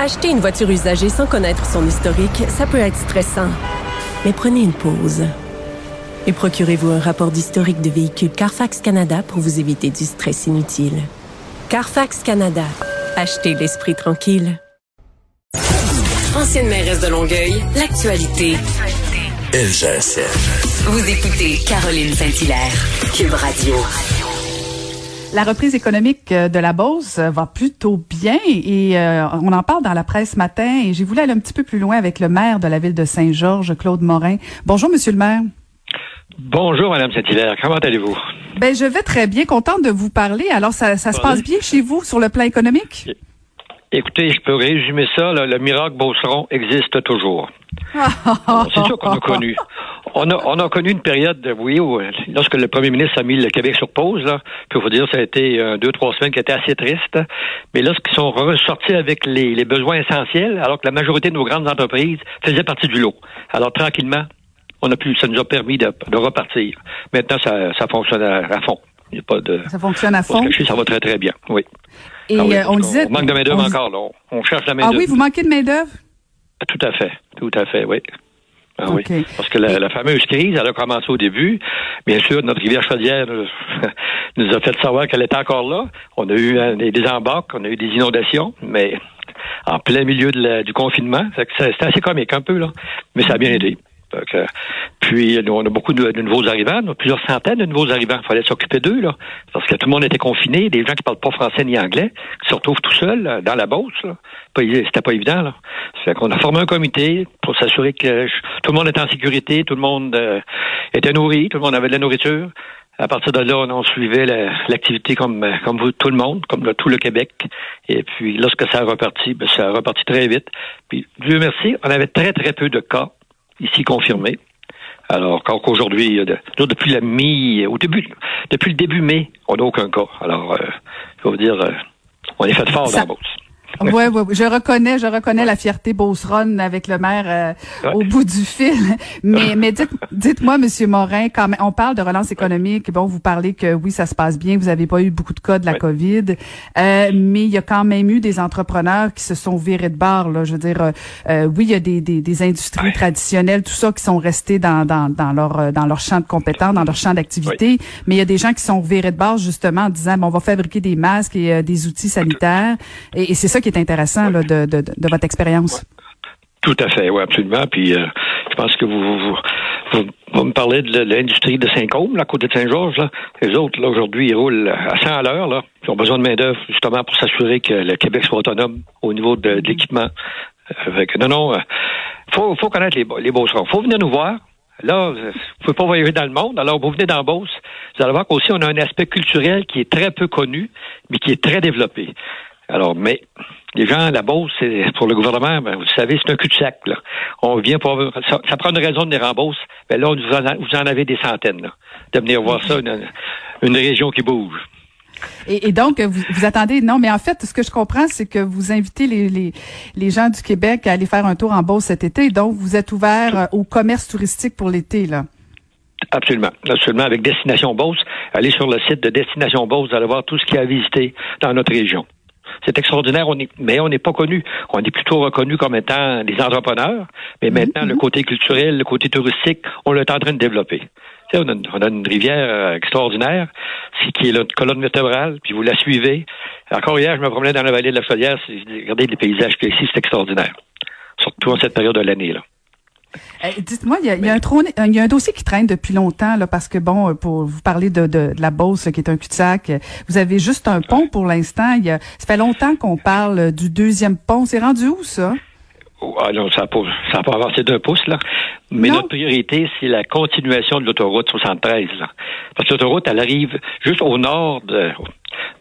Acheter une voiture usagée sans connaître son historique, ça peut être stressant. Mais prenez une pause. Et procurez-vous un rapport d'historique de véhicule Carfax Canada pour vous éviter du stress inutile. Carfax Canada. Achetez l'esprit tranquille. Ancienne mairesse de Longueuil, l'actualité. LGSN. Vous écoutez Caroline Saint-Hilaire, Cube Radio. La reprise économique euh, de la Beauce euh, va plutôt bien et euh, on en parle dans la presse ce matin et j'ai voulu aller un petit peu plus loin avec le maire de la ville de Saint-Georges, Claude Morin. Bonjour, monsieur le maire. Bonjour, Madame Saint-Hilaire. Comment allez-vous? Ben, je vais très bien, contente de vous parler. Alors, ça, ça se passe bien chez vous sur le plan économique? Écoutez, je peux résumer ça. là, le miracle Beauceron existe toujours. C'est ça qu'on a connu. On a, on a connu une période, oui, où, euh, lorsque le premier ministre a mis le Québec sur pause, là, je peux vous dire, ça a été euh, deux, trois semaines qui étaient assez tristes. Mais lorsqu'ils sont ressortis avec les, les besoins essentiels, alors que la majorité de nos grandes entreprises faisaient partie du lot. Alors, tranquillement, on a pu, ça nous a permis de, de repartir. Maintenant, ça, ça fonctionne à, à fond. Il n'y a pas de. Ça fonctionne à faut fond? cacher, ça va très, très bien. Oui. Et Ah oui, euh, on qu'on- disait. on manque de main-d'œuvre encore, là. On- On cherche la Ah main-d'œuvre. oui, vous manquez de main-d'œuvre? Tout à fait, tout à fait, oui. Ah oui. Parce que la, la fameuse crise, elle a commencé au début. Bien sûr, notre rivière chaudière nous a fait savoir qu'elle était encore là. On a eu des, des embarques, on a eu des inondations, mais en plein milieu de la- du confinement. C'était assez comique un peu, là. Mais ça a bien aidé. Fait que, puis, nous, on a beaucoup de, de nouveaux arrivants, plusieurs centaines de nouveaux arrivants. Il fallait s'occuper d'eux, là. Parce que tout le monde était confiné, des gens qui parlent pas français ni anglais, qui se retrouvent tout seuls là, dans la Beauce, C'était pas évident, là. Fait qu'on a formé un comité pour s'assurer que tout le monde était en sécurité, tout le monde euh, était nourri, tout le monde avait de la nourriture. À partir de là, on, suivait la- l'activité comme, euh, comme vous, tout le monde, comme tout le Québec. Et puis, lorsque ça a reparti, ben, ça a reparti très vite. Puis, Dieu merci, on avait très, très peu de cas ici confirmés. Alors, quand qu'aujourd'hui, il de- nous, depuis la mi, au début, depuis le début mai, on n'a aucun cas. Alors, euh, je vais vous dire, euh, on est fait fort Ça- dans la Beauce. Oui, ouais. je reconnais, je reconnais la fierté Beauceronne avec le maire euh, Ouais. au bout du fil. Mais, mais dites, dites-moi, Monsieur Morin, quand on parle de relance économique. Bon, vous parlez que oui, ça se passe bien. Vous n'avez pas eu beaucoup de cas de la. COVID, euh, mais il y a quand même eu des entrepreneurs qui se sont virés de bord. Là, je veux dire, euh, euh, oui, il y a des, des, des industries traditionnelles, tout ça, qui sont restés dans, dans, dans leur euh, dans leur champ de compétences, dans leur champ d'activité. Mais il y a des gens qui sont virés de bord justement en disant, bon, on va fabriquer des masques et euh, des outils sanitaires. Et, et c'est ça qui est intéressant de, votre expérience. Tout à fait, oui, absolument. Puis, euh, je pense que vous, me parlez de l'industrie de Saint-Côme, là, à côté de Saint-Georges. Les autres, là, aujourd'hui, ils roulent à 100 à l'heure. Ils ont besoin de main-d'œuvre, justement, pour s'assurer que le Québec soit autonome au niveau de, l'équipement. Euh, non, non, il faut, faut connaître les, les Beaucerons. faut venir nous voir. Là, euh, vous pouvez pas voyager dans le monde. Alors, vous venez dans Beauce. Vous allez voir qu'aussi, on a un aspect culturel qui est très peu connu, mais qui est très développé. Alors, mais les gens, la Beauce, c'est pour le gouvernement, ben, vous savez, c'est un cul-de-sac. Là. On vient pour ça, ça prend une raison de en Beauce. Mais là, vous en, vous en avez des centaines là, de venir voir ça, une, une région qui bouge. Et, et donc, vous, vous attendez, non, mais en fait, ce que je comprends, c'est que vous invitez les, les, les gens du Québec à aller faire un tour en Beauce cet été. Donc, vous êtes ouvert euh, au commerce touristique pour l'été, là. Absolument. Absolument. Avec Destination Beauce, allez sur le site de Destination Beauce, vous allez voir tout ce qu'il y a à visiter dans notre région. C'est extraordinaire, on est, mais on n'est pas connu. On est plutôt reconnu comme étant des entrepreneurs, mais maintenant, le côté culturel, le côté touristique, on est en train de développer. Tu sais, on, a une, on a une rivière euh, extraordinaire, qui est notre colonne vertébrale, puis vous la suivez. Encore hier, je me promenais dans la vallée de la Chaudière, regardez les paysages qu'il y a ici, c'est extraordinaire. Surtout en cette période de l'année, là. Dites-moi, il y a, il y a un trône- il y a un dossier qui traîne depuis longtemps, là, parce que bon, euh, pour vous parler de, de, de la Beauce, là, qui est un cul-de-sac, euh, vous avez juste un pont pour l'instant. Ça fait longtemps qu'on parle euh, du deuxième pont. C'est rendu où, ça? Oh, non, ça n'a pas, ça a pas avancé d'un pouce, là. Mais Non. notre priorité, c'est la continuation de l'autoroute 73, là. Parce que l'autoroute, elle arrive juste au nord de,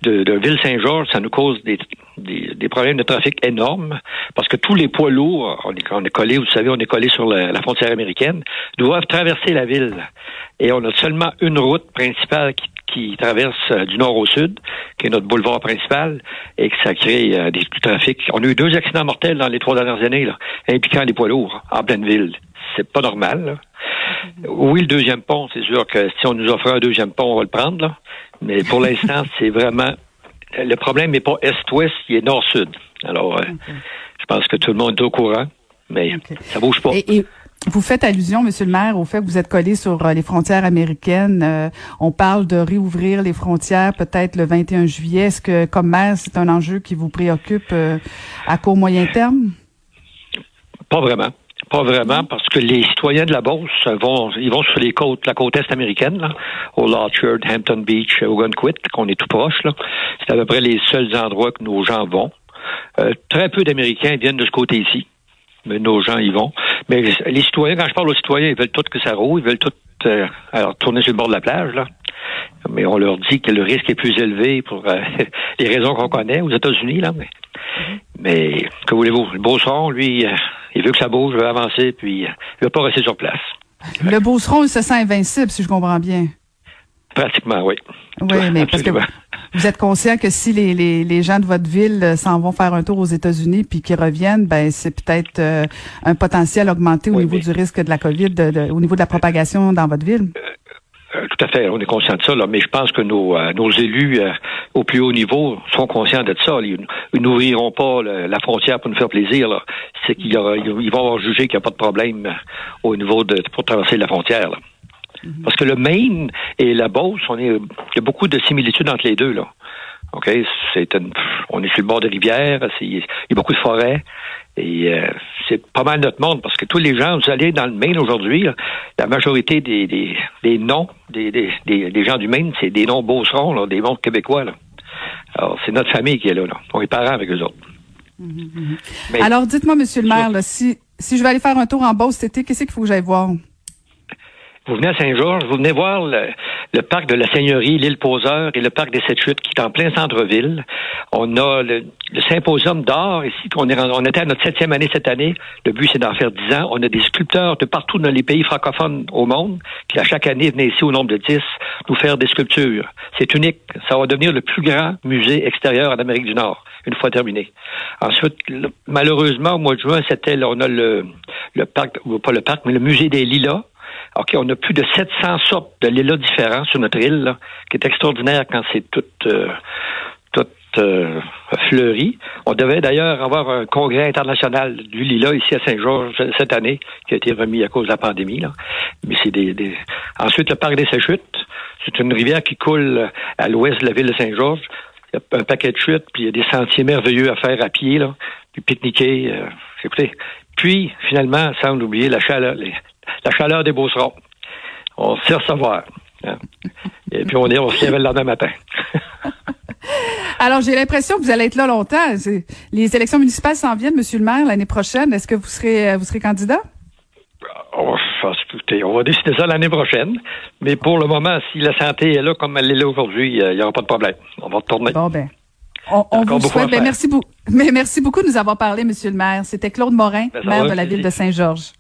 de, de Ville-Saint-Georges. Ça nous cause des, des, des problèmes de trafic énormes. Parce que tous les poids lourds, on est, on est collé, vous savez, on est collé sur la, la frontière américaine, doivent traverser la ville. Et on a seulement une route principale qui, qui traverse euh, du nord au sud, qui est notre boulevard principal, et que ça crée euh, des, du trafic. On a eu deux accidents mortels dans les trois dernières années, là, impliquant les poids lourds en pleine ville. C'est pas normal. là. Oui, le deuxième pont, c'est sûr que si on nous offre un deuxième pont, on va le prendre. Là. Mais pour l'instant, c'est vraiment le problème n'est pas est-ouest, il est nord-sud. Alors, euh, je pense que tout le monde est au courant, mais ça bouge pas. Et, vous faites allusion, Monsieur le maire, au fait que vous êtes collé sur euh, les frontières américaines. Euh, on parle de réouvrir les frontières peut-être le 21 juillet. Est-ce que, comme maire, c'est un enjeu qui vous préoccupe à court moyen terme? Pas vraiment. Pas vraiment, parce que les citoyens de la Beauce vont, ils vont sur les côtes, la côte est américaine, là, au Lorchard, Hampton Beach, Ogunquit, qu'on est tout proche. Là. C'est à peu près les seuls endroits que nos gens vont. Euh, très peu d'Américains viennent de ce côté-ci, mais nos gens y vont. Mais les citoyens, quand je parle aux citoyens, ils veulent tout que ça roule, ils veulent tout euh, alors tourner sur le bord de la plage, là. Mais on leur dit que le risque est plus élevé pour euh, les raisons qu'on connaît aux États-Unis, là. Mais, que voulez-vous? Le beau son, lui, il veut que ça bouge, il veut avancer, puis il veut pas rester sur place. Le Beauceron, il se sent invincible, si je comprends bien. Pratiquement, oui. Oui, mais parce que vous êtes conscient que si les, les, les gens de votre ville euh, s'en vont faire un tour aux États-Unis puis qu'ils reviennent, ben c'est peut-être euh, un potentiel augmenté au niveau du risque de la COVID, de, au niveau de la propagation dans votre ville. Euh, euh, tout à fait, on est conscient de ça, là, mais je pense que nos, euh, nos élus euh, au plus haut niveau sont conscients de ça. Ils, n'ouvriront pas la frontière pour nous faire plaisir. C'est qu'ils ils vont avoir jugé qu'il n'y a pas de problème au niveau de pour traverser la frontière. Mm-hmm. Parce que le Maine et la Beauce, on est, il y a beaucoup de similitudes entre les deux. Là. OK? C'est on est sur le bord de rivière, il y a beaucoup de forêts. Et euh, c'est pas mal notre monde parce que tous les gens, vous allez dans le Maine aujourd'hui, la majorité des, des, des noms des, des, des, gens du Maine, c'est des noms beaucerons, là, des noms québécois. Là. Alors, c'est notre famille qui est là. là. On est parents avec eux autres. Mm-hmm. Alors, dites-moi, Monsieur le maire, là, si, si je vais aller faire un tour en Beauce cet été, qu'est-ce qu'il faut que j'aille voir? Vous venez à Saint-Georges, vous venez voir le, parc de la Seigneurie, l'île Poseur et le parc des Sept Chutes qui est en plein centre-ville. On a le, symposium d'art ici, on, est, on était à notre septième année cette année. Le but, c'est d'en faire dix ans. On a des sculpteurs de partout dans les pays francophones au monde qui, à chaque année, venaient ici au nombre de dix nous faire des sculptures. C'est unique. Ça va devenir le plus grand musée extérieur en Amérique du Nord, une fois terminé. Ensuite, malheureusement, au mois de juin, c'était, on a le, le parc, pas le parc, mais le musée des Lilas OK, on a plus de 700 sortes de lilas différents sur notre île, qui est extraordinaire quand c'est tout, euh, tout euh, fleuri. On devait d'ailleurs avoir un congrès international du lilas ici à Saint-Georges cette année, qui a été remis à cause de la pandémie. Mais c'est des, Ensuite, le parc des Séchutes, c'est une rivière qui coule à l'ouest de la ville de Saint-Georges. Il y a un paquet de chutes, puis il y a des sentiers merveilleux à faire à pied, là, puis pique-niquer. Euh, écoutez. Puis, finalement, sans oublier la chaleur, la chaleur des Beaucerons. On sait recevoir. Hein? Et puis on est, on se lève le lendemain matin. Alors, j'ai l'impression que vous allez être là longtemps. Les élections municipales s'en viennent, Monsieur le maire, l'année prochaine. Est-ce que vous serez, euh, vous serez candidat? Oh, on va décider ça l'année prochaine. Mais pour le moment, si la santé est là comme elle est là aujourd'hui, il n'y aura pas de problème. On va retourner. Bon, ben. On, vous souhaite. Ben, merci, beaucoup. Mais merci beaucoup de nous avoir parlé, Monsieur le maire. C'était Claude Morin, ben, maire de la ville de Saint-Georges.